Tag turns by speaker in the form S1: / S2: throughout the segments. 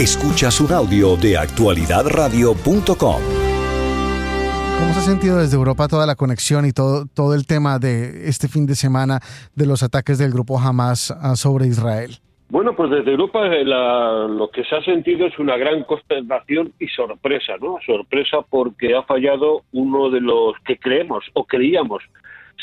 S1: Escuchas un audio de actualidadradio.com.
S2: ¿Cómo se ha sentido desde Europa toda la conexión y todo, todo el tema de este fin de semana de los ataques del grupo Hamas ah, sobre Israel?
S3: Bueno, pues desde Europa eh, lo que se ha sentido es una gran consternación y sorpresa, ¿no? Sorpresa porque ha fallado uno de los que creemos o creíamos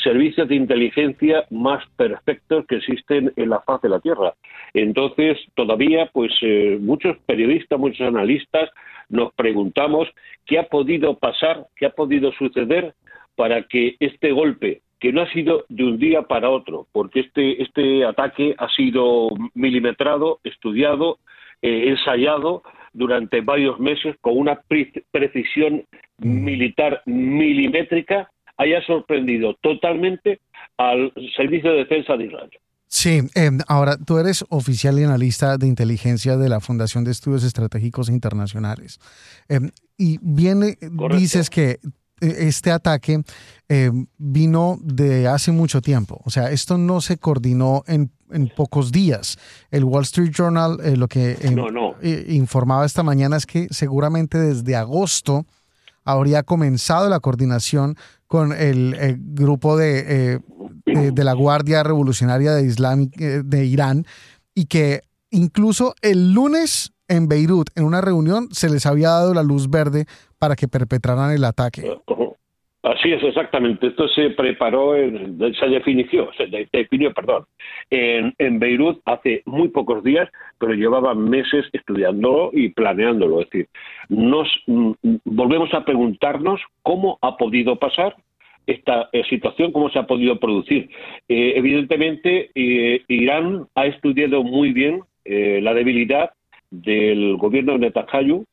S3: servicios de inteligencia más perfectos que existen en la faz de la Tierra. Entonces, todavía, pues eh, muchos periodistas, muchos analistas nos preguntamos qué ha podido pasar, qué ha podido suceder para que este golpe, que no ha sido de un día para otro, porque este, este ataque ha sido milimetrado, estudiado, eh, ensayado durante varios meses con una precisión mm. militar milimétrica haya sorprendido totalmente al Servicio de Defensa de Israel.
S2: Sí, em, ahora tú eres oficial y analista de inteligencia de la Fundación de Estudios Estratégicos Internacionales. Em, y viene, dices que eh, este ataque em, vino de hace mucho tiempo. O sea, esto no se coordinó en, pocos días. El Wall Street Journal eh, lo que eh, informaba esta mañana es que seguramente desde agosto habría comenzado la coordinación con el, grupo de, eh, de, la Guardia Revolucionaria de, eh, de Irán y que incluso el lunes en Beirut, en una reunión, se les había dado la luz verde para que perpetraran el ataque.
S3: Así es, exactamente. Esto se preparó, se definió, se definió, perdón, en, en, Beirut hace muy pocos días, pero llevaban meses estudiándolo y planeándolo. Es decir, nos mm, volvemos a preguntarnos cómo ha podido pasar esta eh, situación, cómo se ha podido producir. Eh, evidentemente, eh, Irán ha estudiado muy bien la debilidad del gobierno de Netanyahu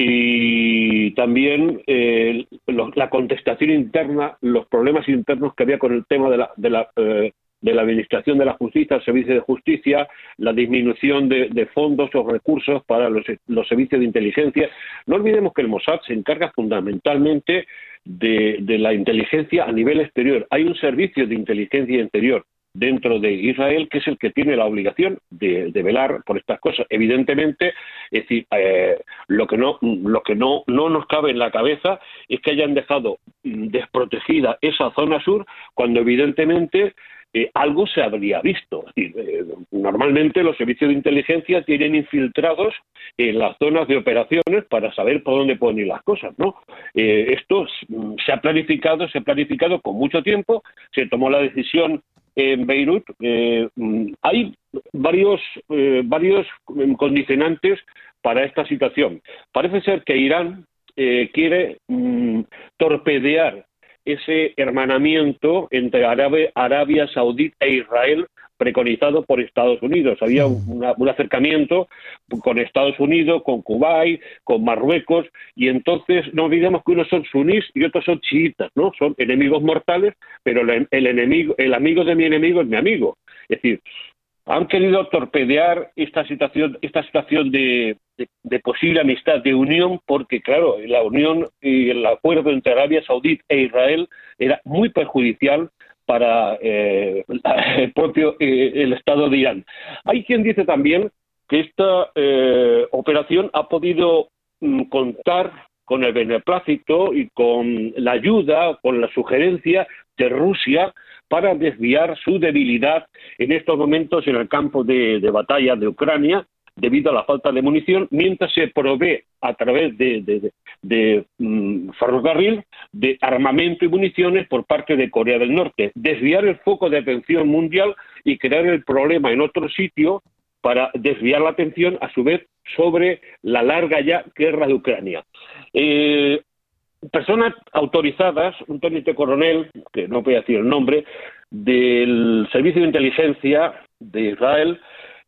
S3: y también eh, la contestación interna, los problemas internos que había con el tema de la, de la, eh, de la administración de la justicia, el servicio de justicia, la disminución de, fondos o recursos para los, servicios de inteligencia. No olvidemos que el Mossad se encarga fundamentalmente de, de la inteligencia a nivel exterior. Hay un servicio de inteligencia interior dentro de Israel, que es el que tiene la obligación de, velar por estas cosas. Evidentemente, es decir, eh, lo que no lo que no, no nos cabe en la cabeza es que hayan dejado desprotegida esa zona sur cuando evidentemente eh, algo se habría visto. Eh, normalmente los servicios de inteligencia tienen infiltrados en las zonas de operaciones para saber por dónde pueden ir las cosas, ¿no? esto se ha planificado, se ha planificado con mucho tiempo, se tomó la decisión en Beirut, eh, hay varios, eh, varios condicionantes para esta situación. Parece ser que Irán eh, quiere mm, torpedear ese hermanamiento entre Arabia, Arabia Saudí e Israel preconizado por Estados Unidos. Había un, acercamiento con Estados Unidos, con Kuwait, con Marruecos, y entonces no olvidemos que unos son sunís y otros son chiitas, ¿no? Son enemigos mortales, pero el, enemigo, el amigo de mi enemigo es mi amigo. Es decir, han querido torpedear esta situación, esta situación de, posible amistad, de unión, porque claro, la unión y el acuerdo entre Arabia Saudí e Israel era muy perjudicial para eh, el propio eh, el Estado de Irán. Hay quien dice también que esta eh, operación ha podido mm, contar con el beneplácito y con la ayuda, con la sugerencia de Rusia para desviar su debilidad en estos momentos en el campo de batalla de Ucrania debido a la falta de munición, mientras se provee a través de, mm, ferrocarril de armamento y municiones por parte de Corea del Norte. Desviar el foco de atención mundial y crear el problema en otro sitio para desviar la atención, a su vez, sobre la larga ya guerra de Ucrania. Eh, personas autorizadas, un teniente coronel, que no voy a decir el nombre, del Servicio de Inteligencia de Israel,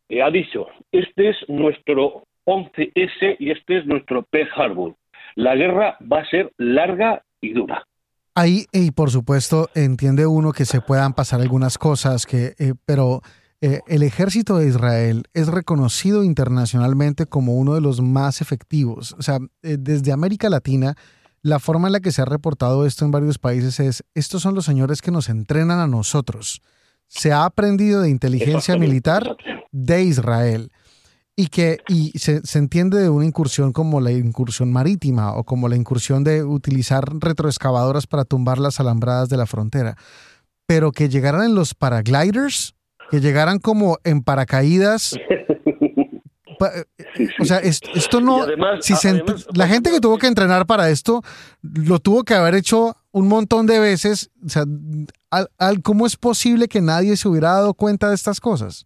S3: eh, ha dicho, este es nuestro 11S y este es nuestro Pearl Harbor. La guerra va a ser larga y dura.
S2: Ahí, y por supuesto, entiende uno que se puedan pasar algunas cosas, que, eh, pero eh, el ejército de Israel es reconocido internacionalmente como uno de los más efectivos. O sea, desde América Latina, la forma en la que se ha reportado esto en varios países es, estos son los señores que nos entrenan a nosotros. Se ha aprendido de inteligencia militar de Israel. Y que y se, se, entiende de una incursión como la incursión marítima o como la incursión de utilizar retroexcavadoras para tumbar las alambradas de la frontera, pero que llegaran en los paragliders, que llegaran como en paracaídas. o sea, esto, no. si la gente que tuvo que entrenar para esto lo tuvo que haber hecho un montón de veces. O sea, al, ¿cómo es posible que nadie se hubiera dado cuenta de estas cosas?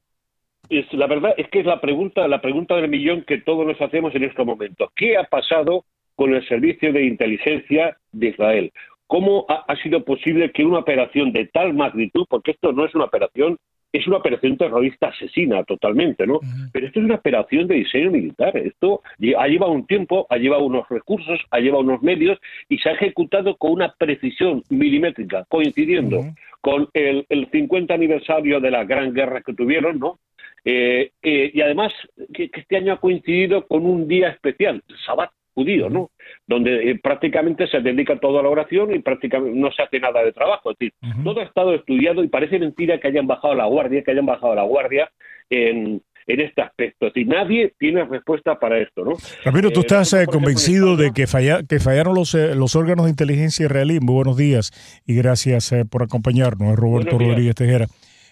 S3: Es, la verdad es que es la pregunta, la pregunta del millón que todos nos hacemos en estos momentos. ¿Qué ha pasado con el servicio de inteligencia de Israel? ¿Cómo ha, ha sido posible que una operación de tal magnitud, porque esto no es una operación es una operación terrorista asesina totalmente, ¿no? Pero esto es una operación de diseño militar. Esto ha llevado un tiempo, ha llevado unos recursos, ha llevado unos medios y se ha ejecutado con una precisión milimétrica, coincidiendo con el, 50 aniversario de la gran guerra que tuvieron, ¿no? Eh, eh, y además que, este año ha coincidido con un día especial, el Sabbat judío, ¿no? Donde eh, prácticamente se dedica todo a la oración y prácticamente no se hace nada de trabajo. Es decir, todo ha estado estudiado y parece mentira que hayan bajado la guardia, que hayan bajado la guardia en, en este aspecto. Es decir, nadie tiene respuesta para esto, ¿no?
S4: Ramiro, tú eh, estás eh, convencido de que, falla, que fallaron los, los órganos de inteligencia israelí. Muy buenos días y gracias por acompañarnos, Roberto Rodríguez Tejera.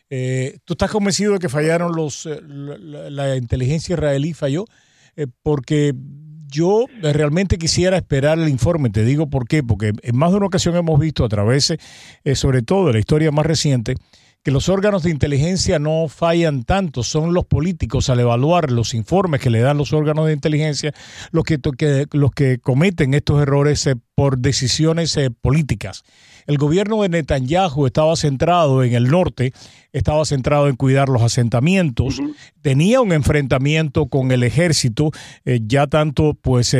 S4: ¿Tú estás convencido de que fallaron los, la, la inteligencia israelí falló? porque yo realmente quisiera esperar el informe, te digo por qué, porque en más de una ocasión hemos visto a través, eh, sobre todo de la historia más reciente, que los órganos de inteligencia no fallan tanto, son los políticos al evaluar los informes que le dan los órganos de inteligencia los que, los que cometen estos errores eh, por decisiones eh, políticas. El gobierno de Netanyahu estaba centrado en el norte, estaba centrado en cuidar los asentamientos, tenía un enfrentamiento con el ejército, eh, ya tanto pues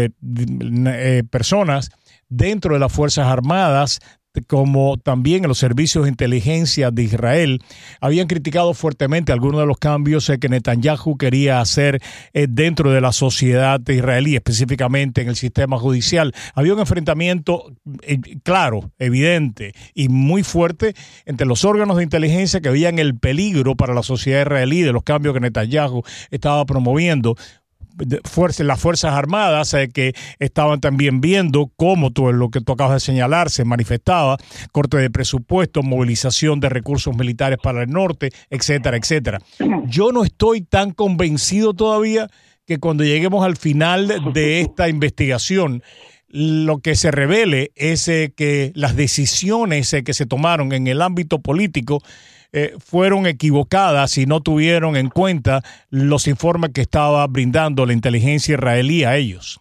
S4: personas dentro de las Fuerzas Armadas como también los servicios de inteligencia de Israel, habían criticado fuertemente algunos de los cambios que Netanyahu quería hacer eh, dentro de la sociedad israelí, específicamente en el sistema judicial. Había un enfrentamiento eh, claro, evidente y muy fuerte entre los órganos de inteligencia que veían el peligro para la sociedad israelí de los cambios que Netanyahu estaba promoviendo las Fuerzas Armadas eh, que estaban también viendo cómo todo lo que tú acabas de señalar se manifestaba, corte de presupuesto, movilización de recursos militares para el norte, etcétera, etcétera. Yo no estoy tan convencido todavía que cuando lleguemos al final de esta investigación, lo que se revele es eh, que las decisiones eh, que se tomaron en el ámbito político eh, fueron equivocadas y no tuvieron en cuenta los informes que estaba brindando la inteligencia israelí a ellos.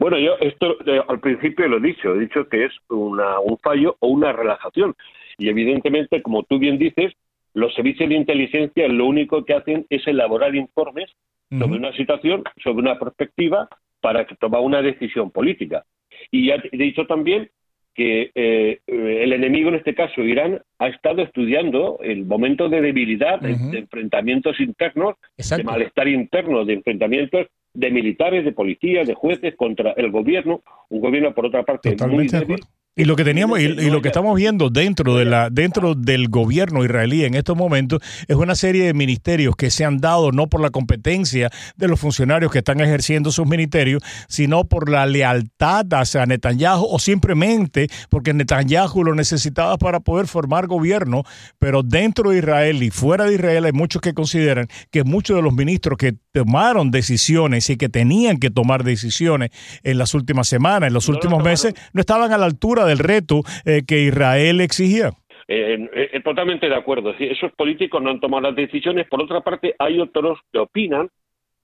S3: Bueno, yo esto eh, al principio lo he dicho, he dicho que es una, un fallo o una relajación. Y evidentemente, como tú bien dices, los servicios de inteligencia lo único que hacen es elaborar informes sobre una situación, sobre una perspectiva, para tomar una decisión política. Y ya he dicho también que eh, el enemigo, en este caso Irán, ha estado estudiando el momento de debilidad, de, enfrentamientos internos, de malestar interno, de enfrentamientos de militares, de policías, de jueces contra el gobierno, un gobierno por otra parte muy débil,
S4: y lo que teníamos y, lo que estamos viendo dentro de la dentro del gobierno israelí en estos momentos es una serie de ministerios que se han dado no por la competencia de los funcionarios que están ejerciendo sus ministerios, sino por la lealtad hacia Netanyahu o simplemente porque Netanyahu lo necesitaba para poder formar gobierno, pero dentro de Israel y fuera de Israel hay muchos que consideran que muchos de los ministros que tomaron decisiones y que tenían que tomar decisiones en las últimas semanas, en los últimos meses, no estaban a la altura del reto eh, que Israel exigía.
S3: Eh, eh, totalmente de acuerdo. Esos políticos no han tomado las decisiones. Por otra parte, hay otros que opinan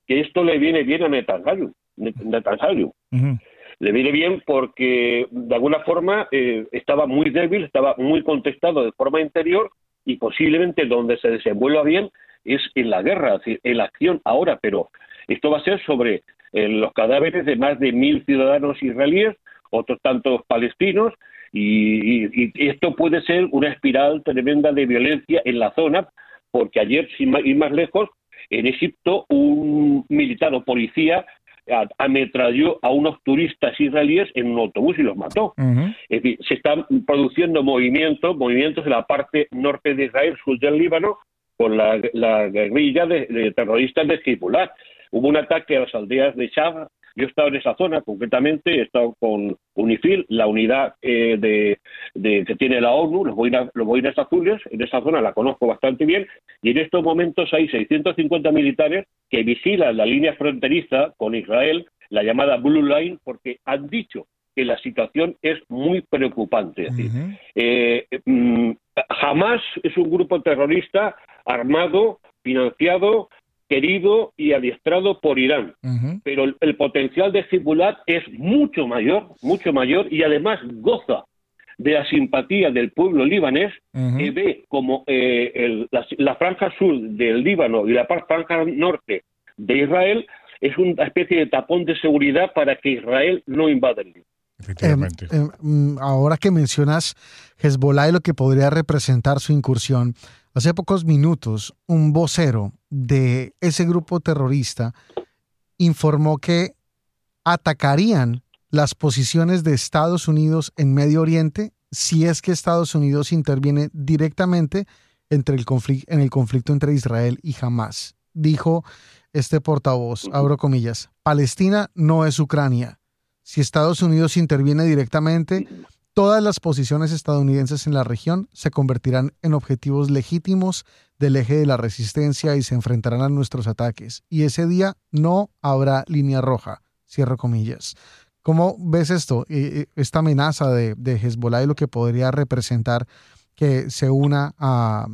S3: que esto le viene bien a Netanyahu. Netanyahu. Le viene bien porque, de alguna forma, estaba muy débil, estaba muy contestado de forma interior y posiblemente donde se desenvuelva bien es en la guerra, en la acción ahora, pero esto va a ser sobre los cadáveres de más de mil ciudadanos israelíes otros tantos palestinos, y, esto puede ser una espiral tremenda de violencia en la zona, porque ayer, sin ir más lejos, en Egipto un militar o policía ametralló a unos turistas israelíes en un autobús y los mató. Es decir, se están produciendo movimientos, movimientos en la parte norte de Israel, sur del Líbano, con la, guerrilla de, terroristas de Hezbollah. hubo un ataque a las aldeas de Chava. Yo he estado en esa zona, concretamente, he estado con UNIFIL, la unidad eh, de, que tiene la ONU, los boinas, los boinas azules, en esa zona la conozco bastante bien, y en estos momentos hay 650 militares que vigilan la línea fronteriza con Israel, la llamada Blue Line, porque han dicho que la situación es muy preocupante. Es decir, eh, mm, jamás es un grupo terrorista armado, financiado, querido y adiestrado por Irán. Pero el, potencial de Hezbollah es mucho mayor, mucho mayor, y además goza de la simpatía del pueblo libanés, que ve como eh, la, franja sur del Líbano y la franja norte de Israel es una especie de tapón de seguridad para que Israel no invada el Líbano.
S2: Em, em, ahora que mencionas Hezbollah y lo que podría representar su incursión, hace pocos minutos un vocero de ese grupo terrorista informó que atacarían las posiciones de Estados Unidos en Medio Oriente si es que Estados Unidos interviene directamente entre en el conflicto entre Israel y Hamas. Dijo este portavoz, abro comillas, Palestina no es Ucrania si Estados Unidos interviene directamente, todas las posiciones estadounidenses en la región se convertirán en objetivos legítimos del eje de la resistencia y se enfrentarán a nuestros ataques. Y ese día no habrá línea roja, cierro comillas. ¿Cómo ves esto, eh, eh, esta amenaza de, Hezbollah y lo que podría representar que se una a,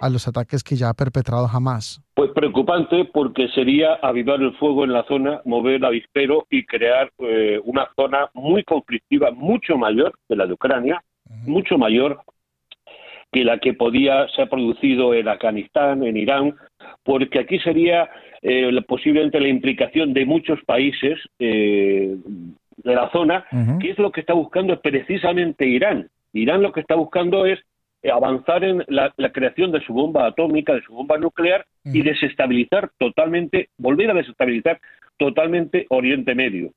S2: a los ataques que ya ha perpetrado Hamas?
S3: Preocupante porque sería avivar el fuego en la zona, mover el avispero y crear eh, una zona muy conflictiva, mucho mayor que la de Ucrania, mucho mayor que la que podía ser producido en Afganistán, en Irán, porque aquí sería eh, posiblemente la implicación de muchos países eh, de la zona, que es lo que está buscando precisamente Irán. Irán lo que está buscando es avanzar en la, creación de su bomba atómica, de su bomba nuclear y desestabilizar totalmente, volver a desestabilizar totalmente Oriente Medio.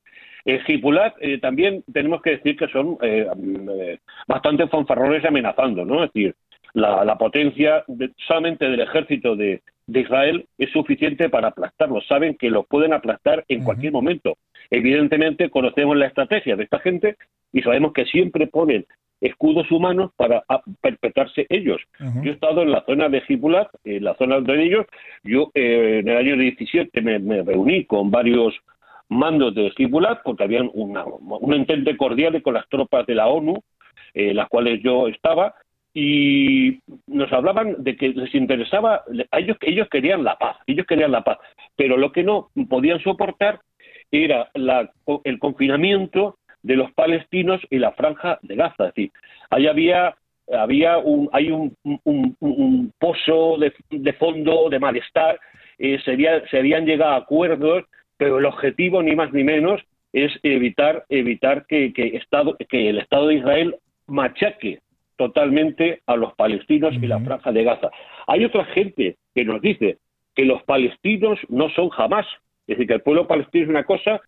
S3: Hezbollah eh, también tenemos que decir que son eh, bastante fanfarrones amenazando, ¿no? Es decir, la, potencia solamente del ejército de, Israel es suficiente para aplastarlos. Saben que los pueden aplastar en cualquier momento. Evidentemente conocemos la estrategia de esta gente y sabemos que siempre ponen escudos humanos para perpetrarse ellos. Yo he estado en la zona de Hezbollah, en la zona de ellos, yo eh, en el año 17 me, reuní con varios mandos de Hezbollah porque habían una, un entente cordial con las tropas de la ONU, en las cuales yo estaba, y nos hablaban de que les interesaba, ellos, ellos querían la paz, ellos querían la paz, pero lo que no podían soportar era la, el confinamiento de los palestinos y la franja de Gaza. Es decir, ahí había, había un, hay un, un, pozo de, fondo de malestar, eh, se, habían llegado a acuerdos, pero el objetivo ni más ni menos es evitar, evitar que, que, Estado, que el Estado de Israel machaque totalmente a los palestinos y la franja de Gaza. Hay otra gente que nos dice que los palestinos no son jamás, es decir, que el pueblo palestino es una cosa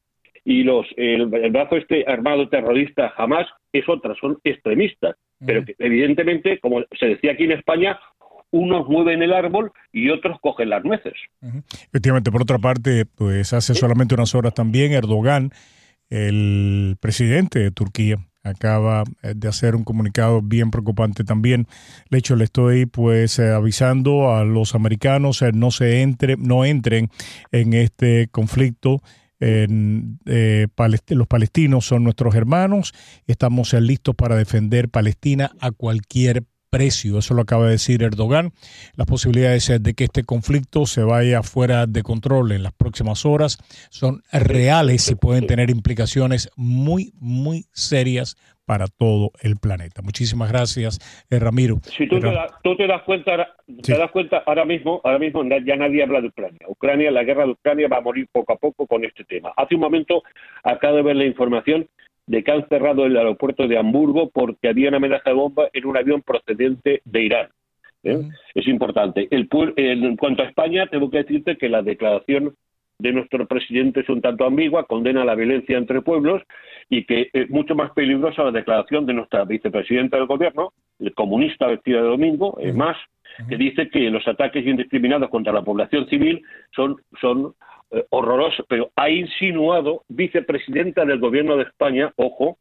S3: y los el, brazo este armado terrorista jamás es otra, son extremistas, pero que evidentemente, como se decía aquí en España, unos mueven el árbol y otros cogen las nueces.
S4: Efectivamente, por otra parte, pues hace solamente unas horas también Erdogan, el presidente de Turquía, acaba eh, de hacer un comunicado bien preocupante también. De hecho, le estoy pues eh, avisando a los americanos eh, no se entre, no entren en este conflicto eh, los palestinos son nuestros hermanos, estamos listos para defender Palestina a cualquier precio. Eso lo acaba de decir Erdogan. Las posibilidades de que este conflicto se vaya fuera de control en las próximas horas son reales y pueden tener implicaciones muy, muy serias para todo el planeta. Muchísimas gracias, eh, Ramiro.
S3: Si tú, te, das cuenta, te das cuenta ahora mismo, ahora mismo ya nadie habla de Ucrania. Ucrania, la guerra de Ucrania va a morir poco a poco con este tema. Hace un momento acabo de ver la información de que han cerrado el aeropuerto de Hamburgo porque había una amenaza de bomba en un avión procedente de Irán. ¿eh? Es importante. El, en cuanto a España, tengo que decirte que la declaración de nuestro presidente es un tanto ambigua, condena la violencia entre pueblos y que es mucho más peligrosa la declaración de nuestra vicepresidenta del gobierno, el comunista vestida de domingo, es más, que dice que los ataques indiscriminados contra la población civil son, son eh, horroroso, pero ha insinuado, vicepresidenta del gobierno de España, ojo,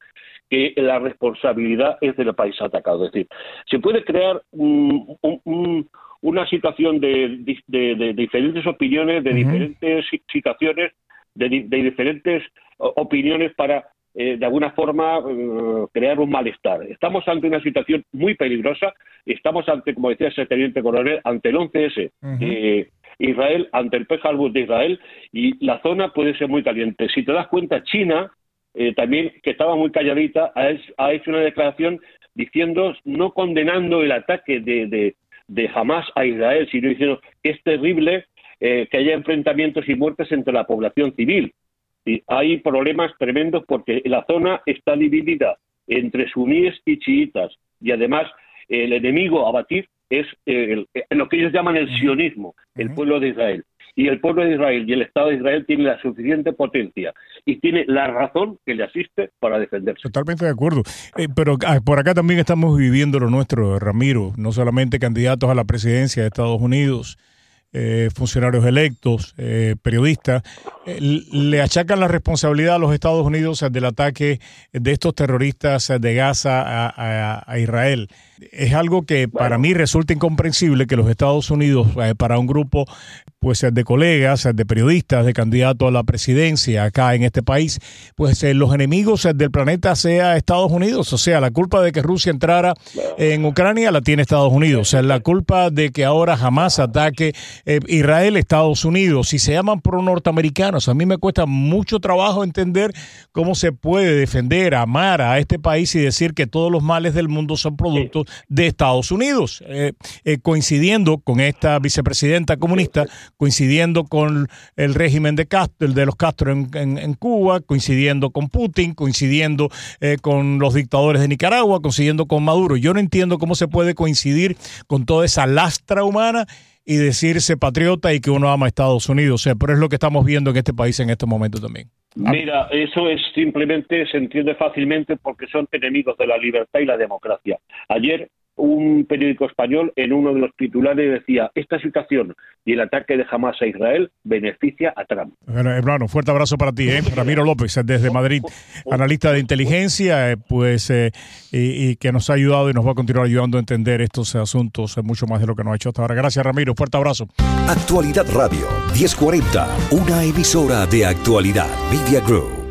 S3: que la responsabilidad es del país atacado. Es decir, se puede crear una situación de, diferentes opiniones, de diferentes situaciones, de, diferentes opiniones para eh, de alguna forma eh, crear un malestar. Estamos ante una situación muy peligrosa, estamos ante, como decía el teniente coronel, ante el 11S de Israel, ante el Pejalbus de Israel, y la zona puede ser muy caliente. Si te das cuenta, China, eh, también, que estaba muy calladita, ha, hecho una declaración diciendo, no condenando el ataque de, de, Hamas a Israel, sino diciendo que es terrible que haya enfrentamientos y muertes entre la población civil hay problemas tremendos porque la zona está dividida entre suníes y chiitas y además el enemigo a batir es lo que ellos llaman el sionismo, el pueblo de Israel. Y el pueblo de Israel y el Estado de Israel tienen la suficiente potencia y tiene la razón que le asiste para defenderse.
S4: Totalmente de acuerdo. Eh, pero ah, por acá también estamos viviendo lo nuestro, Ramiro, no solamente candidatos a la presidencia de Estados Unidos, eh, funcionarios electos, eh, periodistas, eh, le achacan la responsabilidad a los Estados Unidos del ataque de estos terroristas de Gaza a, Israel. Es algo que para mí resulta incomprensible que los Estados Unidos, para un grupo pues de colegas, de periodistas, de candidatos a la presidencia acá en este país, pues los enemigos del planeta sea Estados Unidos. O sea, la culpa de que Rusia entrara en Ucrania la tiene Estados Unidos. O sea, la culpa de que ahora jamás ataque eh, Israel, Estados Unidos, si se llaman pro-norteamericanos, a mí me cuesta mucho trabajo entender cómo se puede defender, amar a este país y decir que todos los males del mundo son productos de Estados Unidos, eh, eh, coincidiendo con esta vicepresidenta comunista, coincidiendo con el régimen de, Castro, de los Castro en, Cuba, coincidiendo con Putin, coincidiendo con los dictadores de Nicaragua, coincidiendo con Maduro. Yo no entiendo cómo se puede coincidir con toda esa lastra humana y decirse patriota y que uno ama a Estados Unidos. O sea, pero es lo que estamos viendo en este país en estos momentos también.
S3: Mira, eso es simplemente, se entiende fácilmente porque son enemigos de la libertad y la democracia. Ayer un periódico español en uno de los titulares decía, esta situación y el ataque de Hamas a Israel beneficia a Trump.
S4: Bueno, hermano, fuerte abrazo para ti, ¿eh? Ramiro López, desde Madrid, analista de inteligencia, eh, pues, eh, y, que nos ha ayudado y nos va a continuar ayudando a entender estos asuntos mucho más de lo que nos ha hecho hasta ahora. Gracias, Ramiro, fuerte abrazo.
S1: Actualidad Radio, 1040, una emisora de actualidad, Media Group.